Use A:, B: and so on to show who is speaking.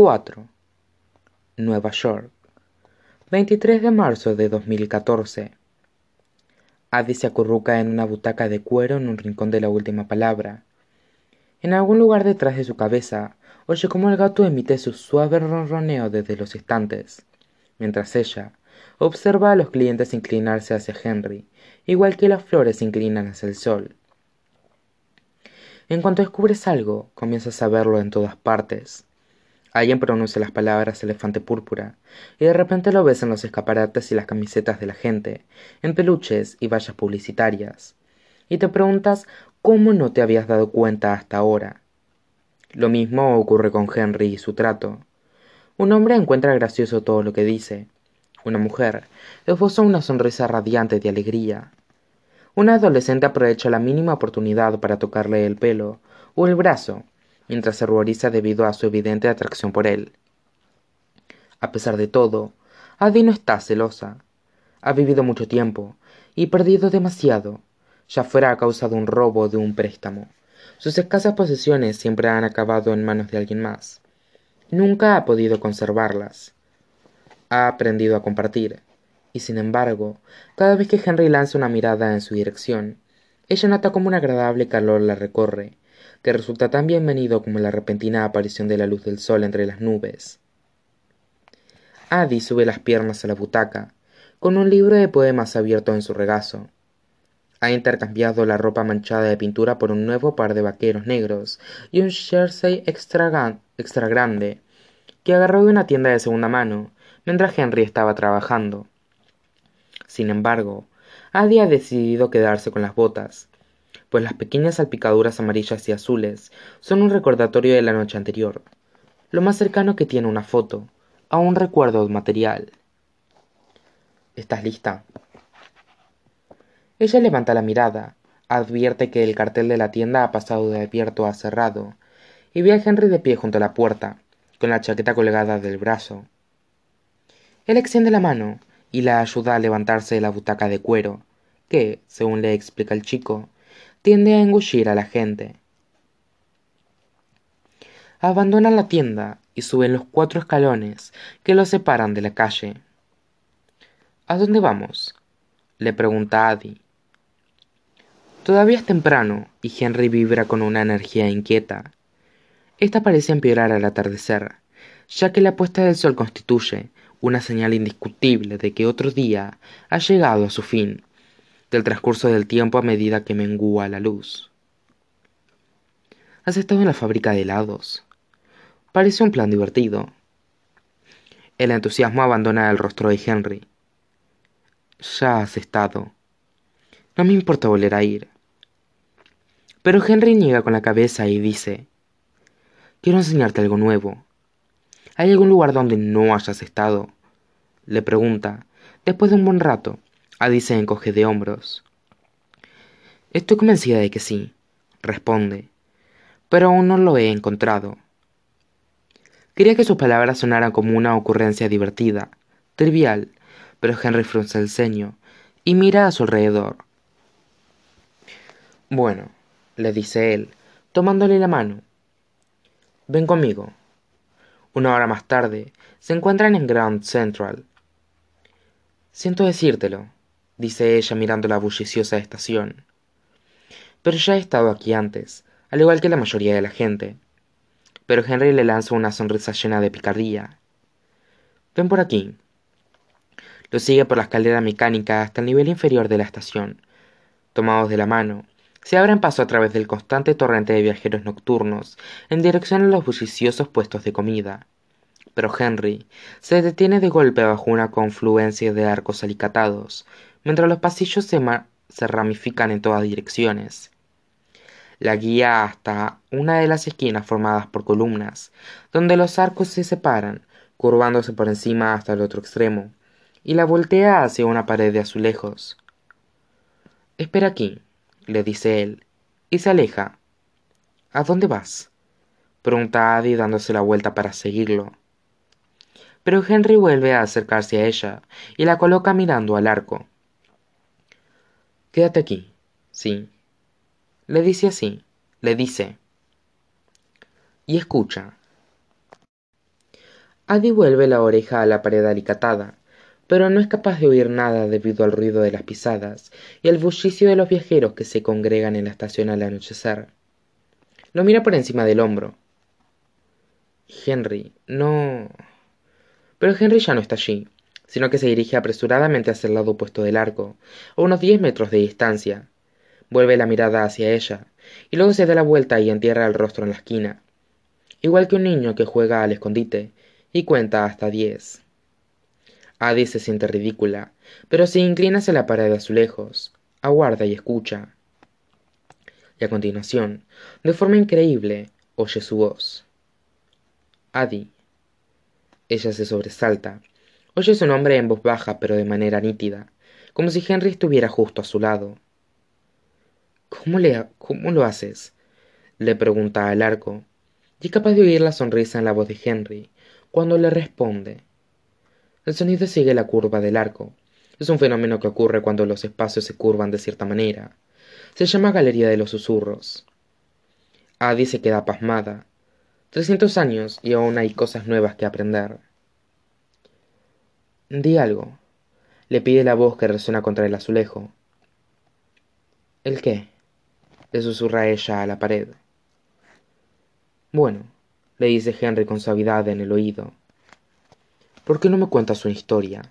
A: 4. Nueva York. 23 de marzo de 2014. Adi se acurruca en una butaca de cuero en un rincón de la última palabra. En algún lugar detrás de su cabeza, oye cómo el gato emite su suave ronroneo desde los estantes, mientras ella observa a los clientes inclinarse hacia Henry, igual que las flores se inclinan hacia el sol. En cuanto descubres algo, comienzas a verlo en todas partes. Alguien pronuncia las palabras elefante púrpura, y de repente lo ves en los escaparates y las camisetas de la gente, en peluches y vallas publicitarias. Y te preguntas cómo no te habías dado cuenta hasta ahora. Lo mismo ocurre con Henry y su trato. Un hombre encuentra gracioso todo lo que dice. Una mujer esboza una sonrisa radiante de alegría. Un adolescente aprovecha la mínima oportunidad para tocarle el pelo o el brazo mientras se ruboriza debido a su evidente atracción por él. A pesar de todo, Adi no está celosa. Ha vivido mucho tiempo y perdido demasiado, ya fuera a causa de un robo o de un préstamo. Sus escasas posesiones siempre han acabado en manos de alguien más. Nunca ha podido conservarlas. Ha aprendido a compartir, y sin embargo, cada vez que Henry lanza una mirada en su dirección, ella nota como un agradable calor la recorre, que resulta tan bienvenido como la repentina aparición de la luz del sol entre las nubes. Adi sube las piernas a la butaca, con un libro de poemas abierto en su regazo. Ha intercambiado la ropa manchada de pintura por un nuevo par de vaqueros negros y un jersey extra, grande, que agarró de una tienda de segunda mano, mientras Henry estaba trabajando. Sin embargo, Adi ha decidido quedarse con las botas, pues las pequeñas salpicaduras amarillas y azules son un recordatorio de la noche anterior, lo más cercano que tiene una foto, a un recuerdo material. ¿Estás lista? Ella levanta la mirada, advierte que el cartel de la tienda ha pasado de abierto a cerrado, y ve a Henry de pie junto a la puerta, con la chaqueta colgada del brazo. Él extiende la mano y la ayuda a levantarse de la butaca de cuero, que, según le explica el chico, tiende a engullir a la gente. Abandonan la tienda y suben los cuatro escalones que los separan de la calle. ¿A dónde vamos? le pregunta Adi. Todavía es temprano y Henry vibra con una energía inquieta. Esta parece empeorar al atardecer, ya que la puesta del sol constituye una señal indiscutible de que otro día ha llegado a su fin del transcurso del tiempo a medida que mengúa la luz. ¿Has estado en la fábrica de helados? Parece un plan divertido. El entusiasmo abandona el rostro de Henry. Ya has estado. No me importa volver a ir. Pero Henry niega con la cabeza y dice, Quiero enseñarte algo nuevo. ¿Hay algún lugar donde no hayas estado? Le pregunta, después de un buen rato. Adi se encoge de hombros. Estoy convencida de que sí, responde, pero aún no lo he encontrado. Quería que sus palabras sonaran como una ocurrencia divertida, trivial, pero Henry frunce el ceño y mira a su alrededor. Bueno, le dice él, tomándole la mano. Ven conmigo. Una hora más tarde, se encuentran en Grand Central. Siento decírtelo, dice ella mirando la bulliciosa estación. Pero ya he estado aquí antes, al igual que la mayoría de la gente. Pero Henry le lanza una sonrisa llena de picardía. Ven por aquí. Lo sigue por la escalera mecánica hasta el nivel inferior de la estación. Tomados de la mano, se abren paso a través del constante torrente de viajeros nocturnos en dirección a los bulliciosos puestos de comida pero Henry se detiene de golpe bajo una confluencia de arcos alicatados, mientras los pasillos se, se ramifican en todas direcciones. La guía hasta una de las esquinas formadas por columnas, donde los arcos se separan, curvándose por encima hasta el otro extremo, y la voltea hacia una pared de azulejos. Espera aquí, le dice él, y se aleja. ¿A dónde vas? pregunta Adi dándose la vuelta para seguirlo pero Henry vuelve a acercarse a ella y la coloca mirando al arco. Quédate aquí, sí. Le dice así, le dice. Y escucha. Adi vuelve la oreja a la pared alicatada, pero no es capaz de oír nada debido al ruido de las pisadas y al bullicio de los viajeros que se congregan en la estación al anochecer. Lo mira por encima del hombro. Henry, no. Pero Henry ya no está allí, sino que se dirige apresuradamente hacia el lado opuesto del arco, a unos diez metros de distancia. Vuelve la mirada hacia ella, y luego se da la vuelta y entierra el rostro en la esquina, igual que un niño que juega al escondite y cuenta hasta diez. Adi se siente ridícula, pero se inclina hacia la pared de azulejos, aguarda y escucha. Y a continuación, de forma increíble, oye su voz. Adi. Ella se sobresalta. Oye su nombre en voz baja, pero de manera nítida, como si Henry estuviera justo a su lado. ¿Cómo, le, cómo lo haces? le pregunta al arco, y es capaz de oír la sonrisa en la voz de Henry cuando le responde. El sonido sigue la curva del arco. Es un fenómeno que ocurre cuando los espacios se curvan de cierta manera. Se llama Galería de los Susurros. Adi se queda pasmada. Trescientos años y aún hay cosas nuevas que aprender. Di algo. Le pide la voz que resuena contra el azulejo. ¿El qué? le susurra ella a la pared. Bueno, le dice Henry con suavidad en el oído. ¿Por qué no me cuentas su historia?